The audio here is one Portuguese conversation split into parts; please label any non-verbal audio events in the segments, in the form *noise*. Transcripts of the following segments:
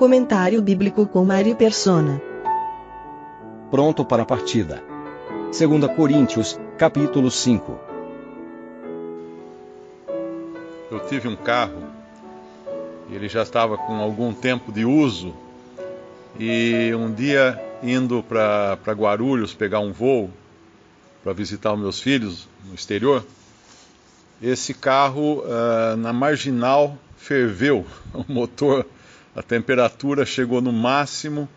Comentário bíblico com Mari Persona. Pronto para a partida. 2 Coríntios, capítulo 5. Eu tive um carro, ele já estava com algum tempo de uso, e um dia indo para Guarulhos pegar um voo para visitar os meus filhos no exterior, esse carro uh, na marginal ferveu, *laughs* o motor, a temperatura chegou no máximo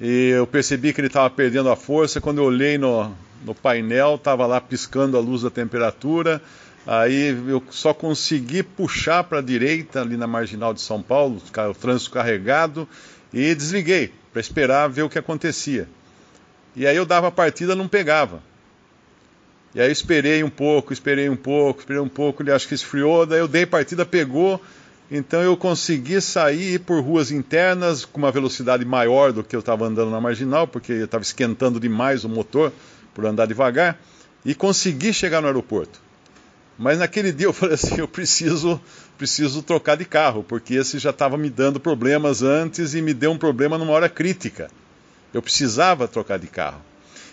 e eu percebi que ele estava perdendo a força. Quando eu olhei no, no painel, estava lá piscando a luz da temperatura. Aí eu só consegui puxar para a direita, ali na marginal de São Paulo, o trânsito carregado, e desliguei para esperar ver o que acontecia. E aí eu dava a partida, não pegava. E aí esperei um pouco, esperei um pouco, esperei um pouco, ele acho que esfriou, daí eu dei partida, pegou, então eu consegui sair por ruas internas com uma velocidade maior do que eu estava andando na marginal, porque eu estava esquentando demais o motor por andar devagar, e consegui chegar no aeroporto. Mas naquele dia eu *laughs* falei assim, eu preciso, preciso trocar de carro, porque esse já estava me dando problemas antes e me deu um problema numa hora crítica. Eu precisava trocar de carro.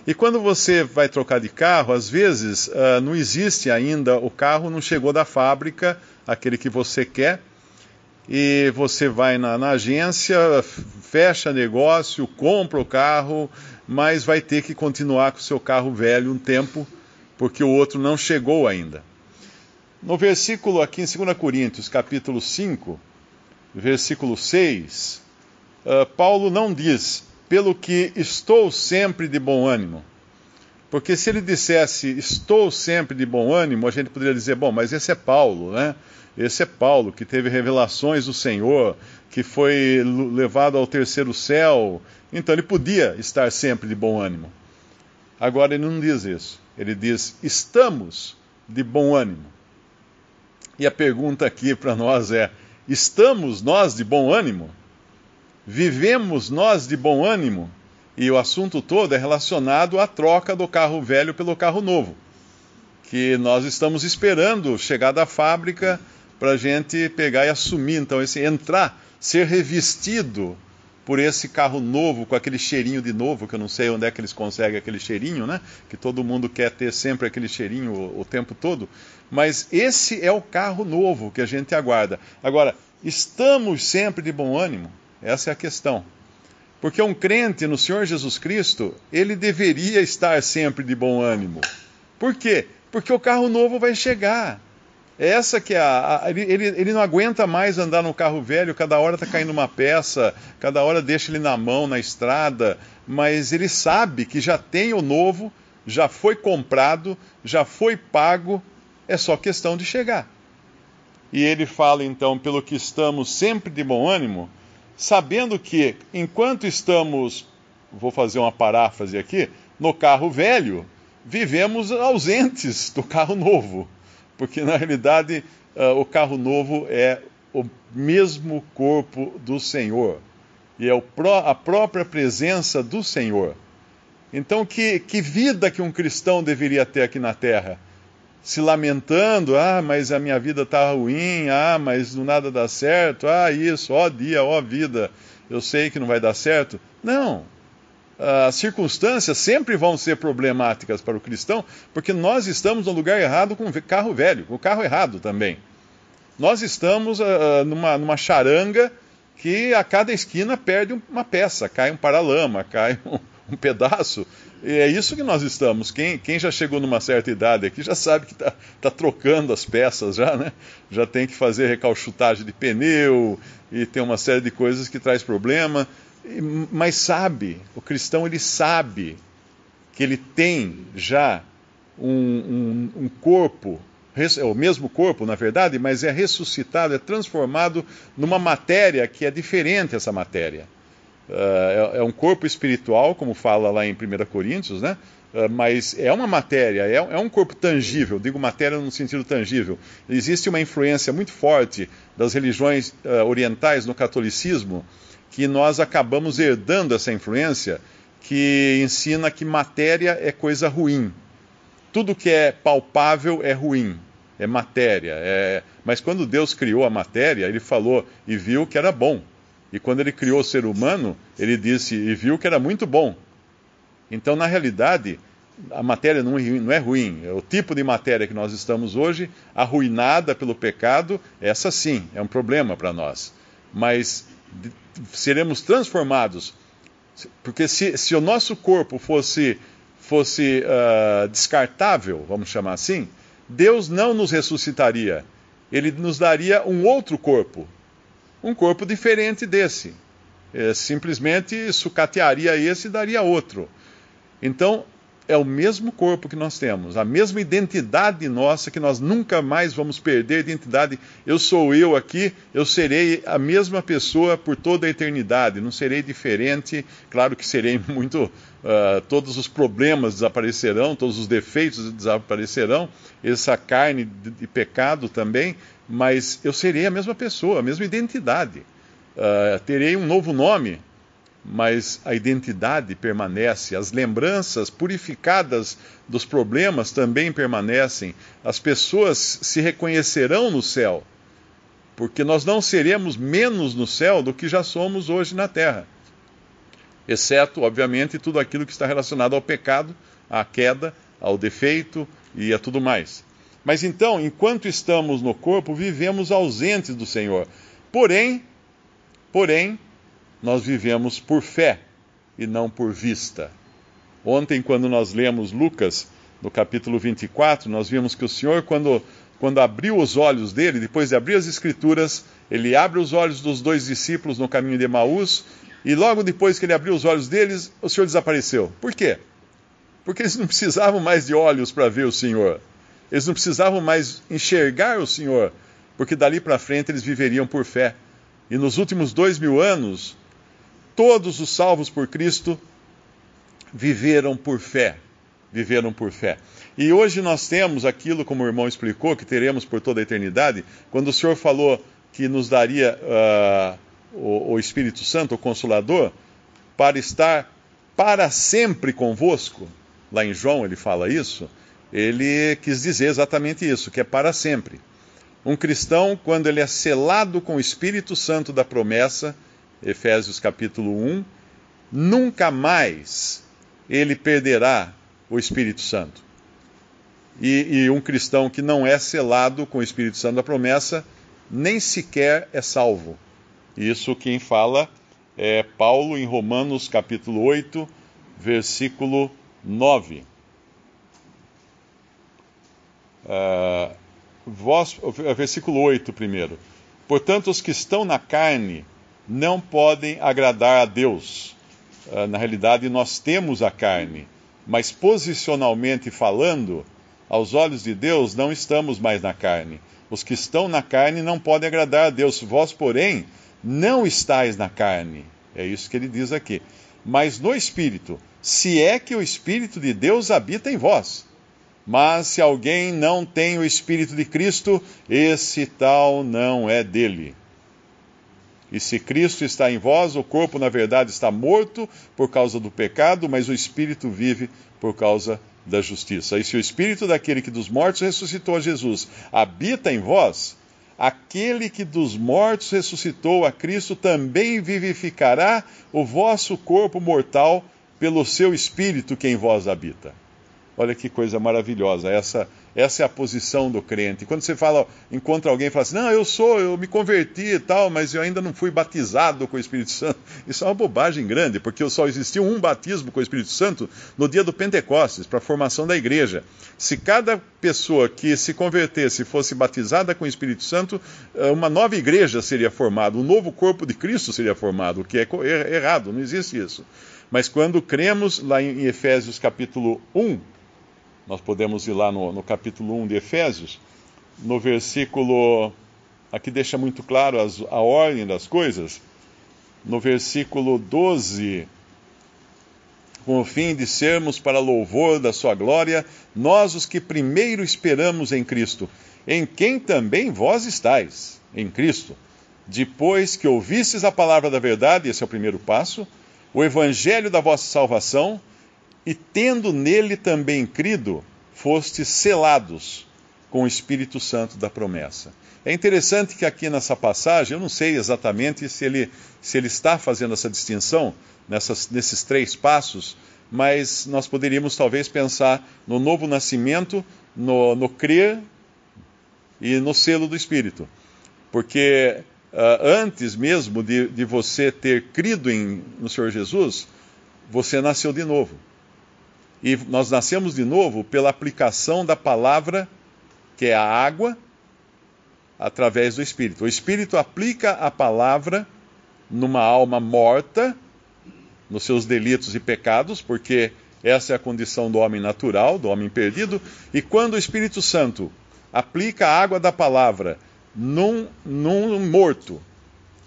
E quando você vai trocar de carro, às vezes uh, não existe ainda, o carro não chegou da fábrica, aquele que você quer, e você vai na, na, agência, fecha negócio, compra o carro, mas vai ter que continuar com o seu carro velho um tempo, porque o outro não chegou ainda. No versículo aqui em 2 Coríntios, capítulo 5, versículo 6, uh, ah, Paulo não diz, pelo que estou sempre de bom ânimo. Porque se ele dissesse, estou sempre de bom ânimo, a gente poderia dizer, bom, mas esse é Paulo, né? Esse é Paulo, que teve revelações do Senhor, que foi levado ao terceiro céu. Então ele podia estar sempre de bom ânimo. Agora ele não diz isso. Ele diz: estamos de bom ânimo. E a pergunta aqui para nós é: estamos nós de bom ânimo? Vivemos nós de bom ânimo? E o assunto todo é relacionado à troca do carro velho pelo carro novo. Que nós estamos esperando chegar da fábrica para a gente pegar e assumir, então, esse entrar, ser revestido por esse carro novo, com aquele cheirinho de novo, que eu não sei onde é que eles conseguem aquele cheirinho, né? Que todo mundo quer ter sempre aquele cheirinho o, o tempo todo. Mas esse é o carro novo que a gente aguarda. Agora, estamos sempre de bom ânimo? Essa é a questão. Porque um crente no Senhor Jesus Cristo, ele deveria estar sempre de bom ânimo. Por quê? Porque o carro novo vai chegar. Essa que é a, a ele, ele não aguenta mais andar no carro velho, cada hora está caindo uma peça, cada hora deixa ele na mão, na estrada, mas ele sabe que já tem o novo, já foi comprado, já foi pago, é só questão de chegar. E ele fala então, pelo que estamos sempre de bom ânimo, sabendo que enquanto estamos, vou fazer uma paráfrase aqui, no carro velho, vivemos ausentes do carro novo porque na realidade uh, o carro novo é o mesmo corpo do Senhor e é pró a própria presença do Senhor. Então, que, que vida que um cristão deveria ter aqui na terra? Se lamentando, ah, mas a minha vida está ruim, ah, mas nada dá certo, ah, isso, ó dia, ó vida, eu sei que não vai dar certo. Não, as circunstâncias sempre vão ser problemáticas para o cristão, porque nós estamos no lugar errado com o carro velho, com o carro errado também. Nós estamos uh, numa, numa charanga que a cada esquina perde uma peça, cai um paralama, *laughs* cai um, um pedaço. E é isso que nós estamos. Quem, quem já chegou numa certa idade aqui já sabe que está tá trocando as peças já, né? Já tem que fazer recalchutagem de pneu e tem uma série de coisas que traz problema mas sabe, o cristão ele sabe que ele tem já um, um, um corpo é o mesmo corpo, na verdade, mas é ressuscitado, é transformado numa matéria que é diferente essa matéria. Uh, é, é, um corpo espiritual, como fala lá em 1 Coríntios, né? Uh, mas é uma matéria, é, é, um corpo tangível, digo matéria no sentido tangível. Existe uma influência muito forte das religiões uh, orientais no catolicismo que nós acabamos herdando essa influência que ensina que matéria é coisa ruim. Tudo que é palpável é ruim, é matéria. É... Mas quando Deus criou a matéria, ele falou e viu que era bom. E quando ele criou o ser humano, ele disse e viu que era muito bom. Então, na realidade, a matéria não é ruim. É o tipo de matéria que nós estamos hoje, arruinada pelo pecado, essa sim é um problema para nós. Mas seremos transformados. Porque se, se o nosso corpo fosse, fosse uh, descartável, vamos chamar assim, Deus não nos ressuscitaria. Ele nos daria um outro corpo, um corpo diferente desse. É, simplesmente sucatearia esse e daria outro. Então, é o mesmo corpo que nós temos, a mesma identidade nossa, que nós nunca mais vamos perder a identidade. Eu sou eu aqui, eu serei a mesma pessoa por toda a eternidade, não serei diferente. Claro que serei *laughs* muito. Uh, todos os problemas desaparecerão, todos os defeitos desaparecerão, essa carne de, de pecado também, mas eu serei a mesma pessoa, a mesma identidade. Uh, terei um novo nome, mas a identidade permanece, as lembranças purificadas dos problemas também permanecem, as pessoas se reconhecerão no céu, porque nós não seremos menos no céu do que já somos hoje na terra, exceto, obviamente, tudo aquilo que está relacionado ao pecado, à queda, ao defeito e a tudo mais. Mas então, enquanto estamos no corpo, vivemos ausentes do Senhor. Porém, porém, nós vivemos por fé e não por vista. Ontem, quando nós lemos Lucas, no capítulo 24, nós vimos que o Senhor, quando, quando abriu os olhos dele, depois de abrir as Escrituras, ele abre os olhos dos dois discípulos no caminho de Emaús, e logo depois que ele abriu os olhos deles, o Senhor desapareceu. Por quê? Porque eles não precisavam mais de olhos para ver o Senhor. Eles não precisavam mais enxergar o Senhor, porque dali para frente eles viveriam por fé. E nos últimos dois mil anos, todos os salvos por Cristo viveram por fé. Viveram por fé. E hoje nós temos aquilo, como o irmão explicou, que teremos por toda a eternidade, quando o Senhor falou que nos daria uh, o, o Espírito Santo, o Consolador, para estar para sempre convosco. Lá em João ele fala isso. Ele quis dizer exatamente isso, que é para sempre. Um cristão, quando ele é selado com o Espírito Santo da promessa, Efésios capítulo 1, nunca mais ele perderá o Espírito Santo. E, e, um cristão que não é selado com o Espírito Santo da promessa, nem sequer é salvo. Isso quem fala é Paulo em Romanos capítulo 8, versículo 9. Uh, vós, versículo 8 primeiro. Portanto, os que estão na carne não podem agradar a Deus. Uh, na realidade, nós temos a carne, mas posicionalmente falando, aos olhos de Deus, não estamos mais na carne. Os que estão na carne não podem agradar a Deus. Vós, porém, não estáis na carne. É isso que ele diz aqui. Mas no Espírito, se é que o Espírito de Deus habita em vós. Mas se alguém não tem o Espírito de Cristo, esse tal não é dele. E se Cristo está em vós, o corpo na verdade está morto por causa do pecado, mas o espírito vive por causa da justiça. E se o espírito daquele que dos mortos ressuscitou a Jesus habita em vós, aquele que dos mortos ressuscitou a Cristo também vivificará o vosso corpo mortal pelo seu espírito que em vós habita. Olha que coisa maravilhosa essa essa é a posição do crente. Quando você fala, encontra alguém e fala assim, não, eu sou, eu me converti e tal, mas eu ainda não fui batizado com o Espírito Santo. *laughs* Isso é uma bobagem grande, porque só existiu um batismo com o Espírito Santo no dia do Pentecostes, para a formação da igreja. Se cada pessoa que se convertesse fosse batizada com o Espírito Santo, eh, uma nova igreja seria formada, um novo corpo de Cristo seria formado, o que é errado, não existe isso. Mas quando cremos lá em Efésios capítulo 1, nós podemos ir lá no, no capítulo 1 de Efésios, no versículo. Aqui deixa muito claro as, a ordem das coisas. No versículo 12, com o fim de sermos para louvor da Sua glória, nós os que primeiro esperamos em Cristo, em quem também vós estáis, em Cristo. Depois que ouvistes a palavra da verdade, esse é o primeiro passo, o evangelho da vossa salvação, e tendo nele também crido, fostes selados com o Espírito Santo da promessa. É interessante que aqui nessa passagem, eu não sei exatamente se ele, se ele está fazendo essa distinção nessas, nesses três passos, mas nós poderíamos talvez pensar no novo nascimento, no, no crer e no selo do Espírito. Porque uh, antes mesmo de, de você ter crido em, no Senhor Jesus, você nasceu de novo. E nós nascemos de novo pela aplicação da palavra, que é a água, através do Espírito. O Espírito aplica a palavra numa alma morta, nos seus delitos e pecados, porque essa é a condição do homem natural, do homem perdido. E quando o Espírito Santo aplica a água da palavra num, num morto,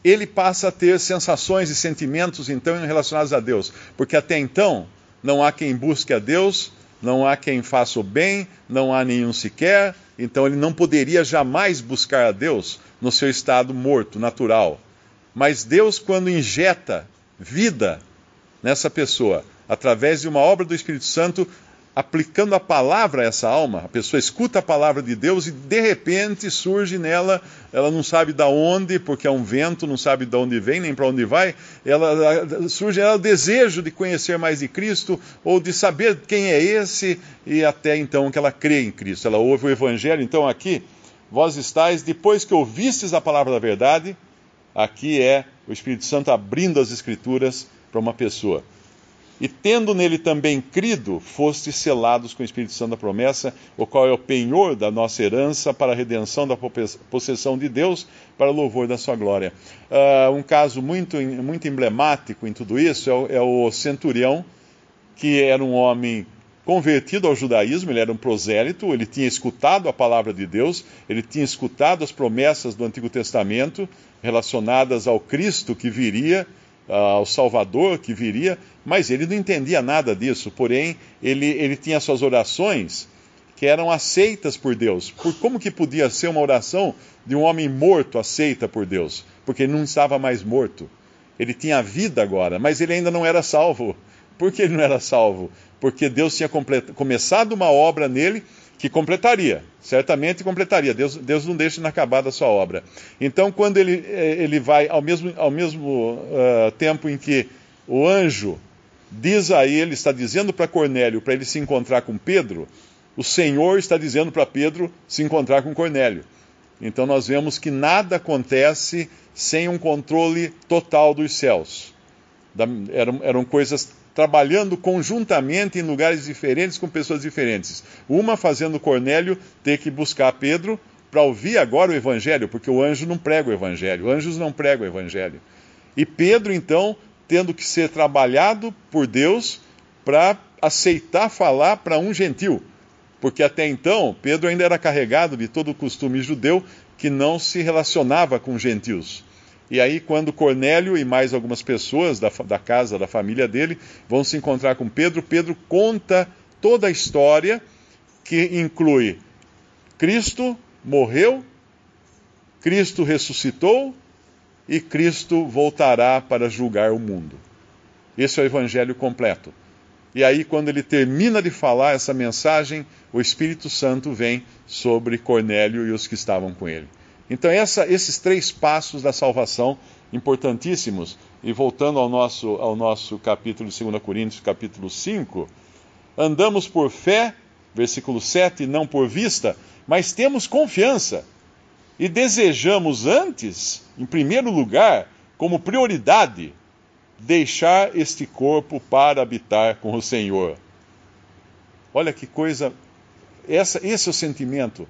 ele passa a ter sensações e sentimentos então relacionados a Deus, porque até então não há quem busque a Deus, não há quem faça o bem, não há nenhum sequer, então ele não poderia jamais buscar a Deus no seu estado morto, natural. Mas Deus, quando injeta vida nessa pessoa, através de uma obra do Espírito Santo, aplicando a palavra a essa alma, a pessoa escuta a palavra de Deus e de repente surge nela, ela não sabe de onde, porque é um vento, não sabe de onde vem nem para onde vai, ela surge ela o desejo de conhecer mais de Cristo ou de saber quem é esse e até então que ela crê em Cristo. Ela ouve o evangelho, então aqui vós estáis depois que ouvistes a palavra da verdade, aqui é o Espírito Santo abrindo as escrituras para uma pessoa. E tendo nele também crido, fostes selados com o Espírito Santo da promessa, o qual é o penhor da nossa herança para a redenção da possessão de Deus, para o louvor da sua glória. Uh, um caso muito, muito emblemático em tudo isso é o, é o centurião, que era um homem convertido ao judaísmo, ele era um prosélito, ele tinha escutado a palavra de Deus, ele tinha escutado as promessas do Antigo Testamento relacionadas ao Cristo que viria ao Salvador que viria, mas ele não entendia nada disso, porém ele, ele tinha suas orações que eram aceitas por Deus. Por como que podia ser uma oração de um homem morto aceita por Deus? Porque ele não estava mais morto. Ele tinha vida agora, mas ele ainda não era salvo. Por que ele não era salvo? Porque Deus tinha começado uma obra nele que completaria, certamente completaria. Deus, Deus não deixa inacabada a sua obra. Então, quando ele, eh, ele vai, ao mesmo, ao mesmo uh, tempo em que o anjo diz a ele, está dizendo para Cornélio para ele se encontrar com Pedro, o Senhor está dizendo para Pedro se encontrar com Cornélio. Então, nós vemos que nada acontece sem um controle total dos céus. Da, eram, eram coisas trabalhando conjuntamente em lugares diferentes com pessoas diferentes. Uma fazendo Cornélio ter que buscar Pedro para ouvir agora o evangelho, porque o anjo não prega o evangelho, anjos não pregam o evangelho. E Pedro, então, tendo que ser trabalhado por Deus para aceitar falar para um gentil, porque até então Pedro ainda era carregado de todo o costume judeu que não se relacionava com gentios. E aí, quando Cornélio e mais algumas pessoas da, da casa, da família dele, vão se encontrar com Pedro, Pedro conta toda a história que inclui Cristo morreu, Cristo ressuscitou e Cristo voltará para julgar o mundo. Esse é o evangelho completo. E aí, quando ele termina de falar essa mensagem, o Espírito Santo vem sobre Cornélio e os que estavam com ele. Então, essa, esses três passos da salvação, importantíssimos, e voltando ao nosso, ao nosso capítulo de 2 Coríntios, capítulo 5, andamos por fé, versículo 7, não por vista, mas temos confiança e desejamos antes, em primeiro lugar, como prioridade, deixar este corpo para habitar com o Senhor. Olha que coisa, essa, esse é o sentimento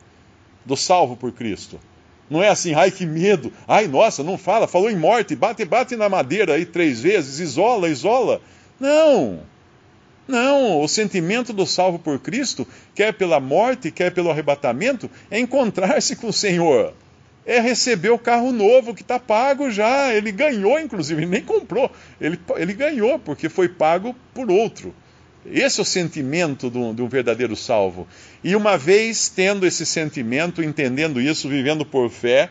do salvo por Cristo. Não é assim, ai que medo, ai nossa, não fala, falou em morte, bate, bate na madeira aí três vezes, isola, isola. Não! Não, o sentimento do salvo por Cristo, quer pela morte, quer pelo arrebatamento, é encontrar-se com o Senhor. É receber o carro novo que está pago já. Ele ganhou, inclusive, ele nem comprou. Ele, ele ganhou, porque foi pago por outro. Esse é o sentimento de um, verdadeiro salvo. E uma vez tendo esse sentimento, entendendo isso, vivendo por fé,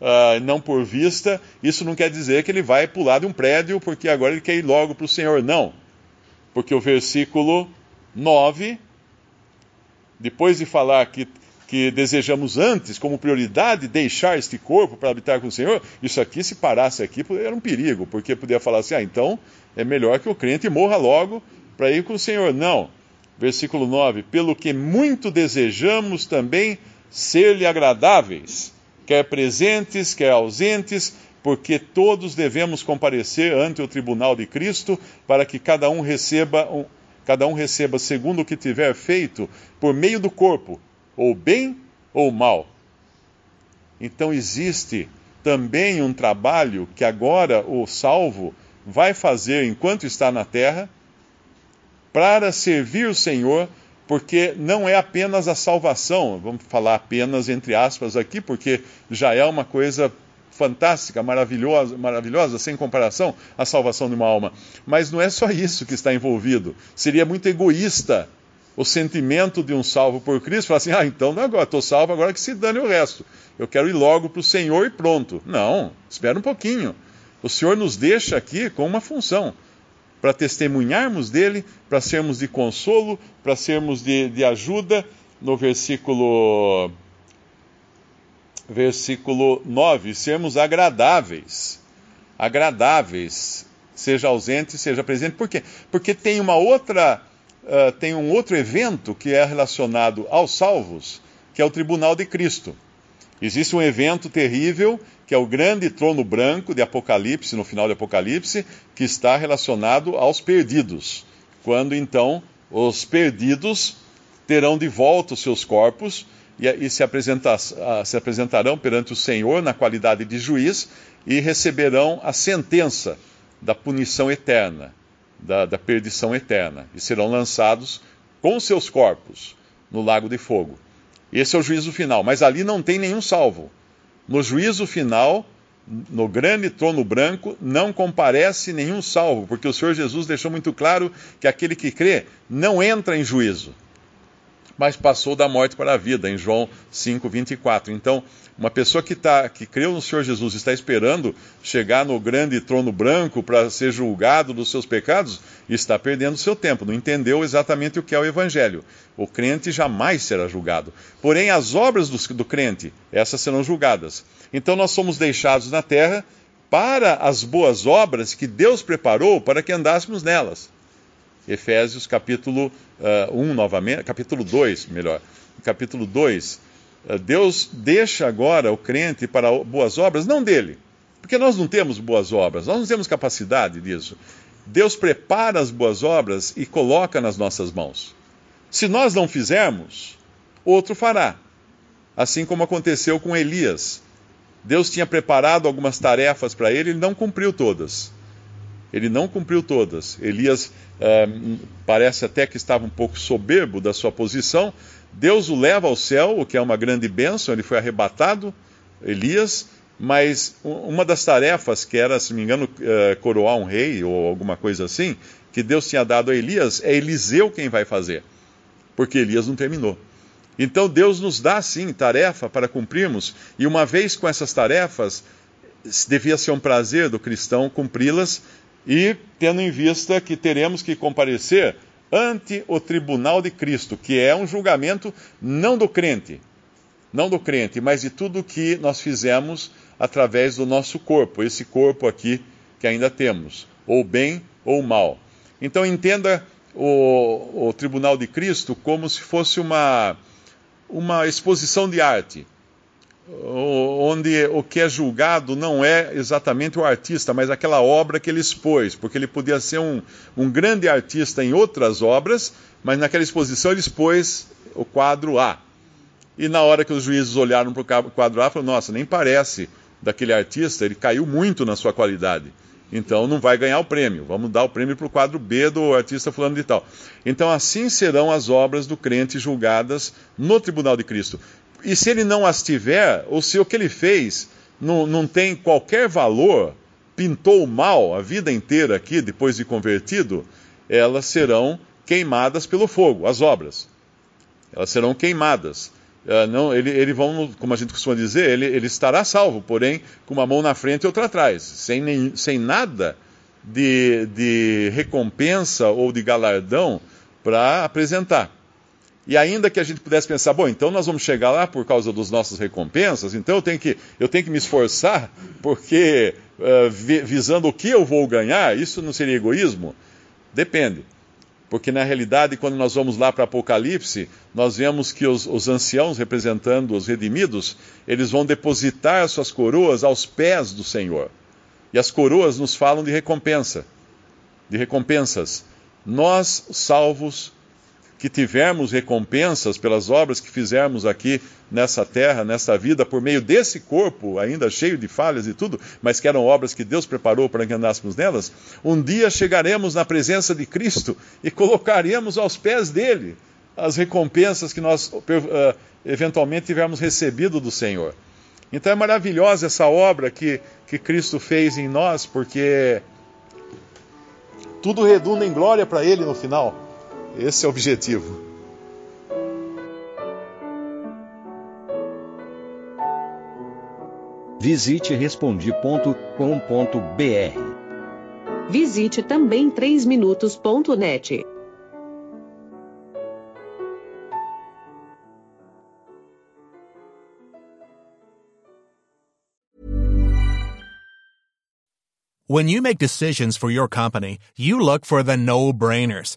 uh, não por vista, isso não quer dizer que ele vai pular de um prédio porque agora ele quer ir logo para o Senhor. Não porque o versículo 9, depois de falar que, que desejamos antes, como prioridade, deixar este corpo para habitar com o Senhor, isso aqui, se parasse aqui, era um perigo, porque podia falar assim: ah, então é melhor que o crente morra logo para ir com o Senhor. Não. Versículo 9: Pelo que muito desejamos também ser-lhe agradáveis, quer presentes, quer ausentes, porque todos devemos comparecer ante o tribunal de Cristo para que cada um receba cada um receba segundo o que tiver feito por meio do corpo, ou bem ou mal. Então existe também um trabalho que agora o salvo vai fazer enquanto está na terra para servir o Senhor, porque não é apenas a salvação, vamos falar apenas entre aspas aqui, porque já é uma coisa fantástica, maravilhosa, maravilhosa, sem comparação, a salvação de uma alma. Mas não é só isso que está envolvido. Seria muito egoísta o sentimento de um salvo por Cristo, falar assim, ah, então agora estou salvo, agora que se dane o resto. Eu quero ir logo para o Senhor e pronto. Não, espera um pouquinho. O Senhor nos deixa aqui com uma função, para testemunharmos dele, para sermos de consolo, para sermos de, de ajuda. No versículo versículo 9, sermos agradáveis. Agradáveis, seja ausente, seja presente. Por quê? Porque tem uma outra, uh, tem um outro evento que é relacionado aos salvos, que é o tribunal de Cristo. Existe um evento terrível, que é o grande trono branco de Apocalipse, no final de Apocalipse, que está relacionado aos perdidos. Quando então os perdidos terão de volta os seus corpos e, e se, apresenta, se apresentarão perante o Senhor na qualidade de juiz e receberão a sentença da punição eterna, da, da perdição eterna, e serão lançados com seus corpos no lago de fogo. Esse é o juízo final, mas ali não tem nenhum salvo. No juízo final, no grande trono branco, não comparece nenhum salvo, porque o Senhor Jesus deixou muito claro que aquele que crê não entra em juízo mas passou da morte para a vida, em João 5, 24. Então, uma pessoa que, tá, que creu no Senhor Jesus está esperando chegar no grande trono branco para ser julgado dos seus pecados, está perdendo seu tempo, não entendeu exatamente o que é o Evangelho. O crente jamais será julgado. Porém, as obras do, do crente, essas serão julgadas. Então, nós somos deixados na terra para as boas obras que Deus preparou para que andássemos nelas. Efésios capítulo uh, 1 novamente, capítulo 2, melhor. Capítulo 2, uh, Deus deixa agora o crente para boas obras, não dele, porque nós não temos boas obras, nós não temos capacidade disso. Deus prepara as boas obras e coloca nas nossas mãos. Se nós não fizermos, outro fará. Assim como aconteceu com Elias. Deus tinha preparado algumas tarefas para ele, ele não cumpriu todas. Ele não cumpriu todas. Elias é, parece até que estava um pouco soberbo da sua posição. Deus o leva ao céu, o que é uma grande bênção. Ele foi arrebatado, Elias, mas uma das tarefas, que era, se me engano, é, coroar um rei ou alguma coisa assim, que Deus tinha dado a Elias, é Eliseu quem vai fazer, porque Elias não terminou. Então Deus nos dá, sim, tarefa para cumprirmos, e uma vez com essas tarefas, devia ser um prazer do cristão cumpri-las e tendo em vista que teremos que comparecer ante o tribunal de Cristo, que é um julgamento não do crente, não do crente, mas de tudo que nós fizemos através do nosso corpo, esse corpo aqui que ainda temos, ou bem ou mal. Então entenda o, o tribunal de Cristo como se fosse uma, uma exposição de arte onde o que é julgado não é exatamente o artista, mas aquela obra que ele expôs, porque ele podia ser um, um grande artista em outras obras, mas naquela exposição ele expôs o quadro A. E na hora que os juízes olharam para o quadro A, falaram: nossa, nem parece daquele artista, ele caiu muito na sua qualidade. então não vai ganhar o prêmio. Vamos dar o prêmio para o quadro B do artista fulano de tal. Então assim serão as obras do crente julgadas no tribunal de Cristo. E se ele não as tiver, ou se o que ele fez não, não tem qualquer valor, pintou mal a vida inteira aqui, depois de convertido, elas serão queimadas pelo fogo, as obras. Elas serão queimadas. Uh, não, ele, ele vão, como a gente costuma dizer, ele, ele estará salvo, porém com uma mão na frente e outra atrás, sem, nem, sem nada de, de recompensa ou de galardão para apresentar. E ainda que a gente pudesse pensar, bom, então nós vamos chegar lá por causa das nossas recompensas, então eu tenho que, eu tenho que me esforçar, porque uh, visando o que eu vou ganhar, isso não seria egoísmo? Depende. Porque na realidade, quando nós vamos lá para Apocalipse, nós vemos que os, os, anciãos, representando os redimidos, eles vão depositar suas coroas aos pés do Senhor. E as coroas nos falam de recompensa, de recompensas. Nós, salvos, que tivermos recompensas pelas obras que fizermos aqui nessa terra, nessa vida, por meio desse corpo, ainda cheio de falhas e tudo, mas que eram obras que Deus preparou para que andássemos nelas, um dia chegaremos na presença de Cristo e colocaremos aos pés dele as recompensas que nós uh, eventualmente tivermos recebido do Senhor. Então é maravilhosa essa obra que, que Cristo fez em nós, porque tudo redunda em glória para Ele no final. Esse é o objetivo. Visite respondi.com.br. Visite também 3minutos.net. When you make decisions for your company, you look for the no-brainers.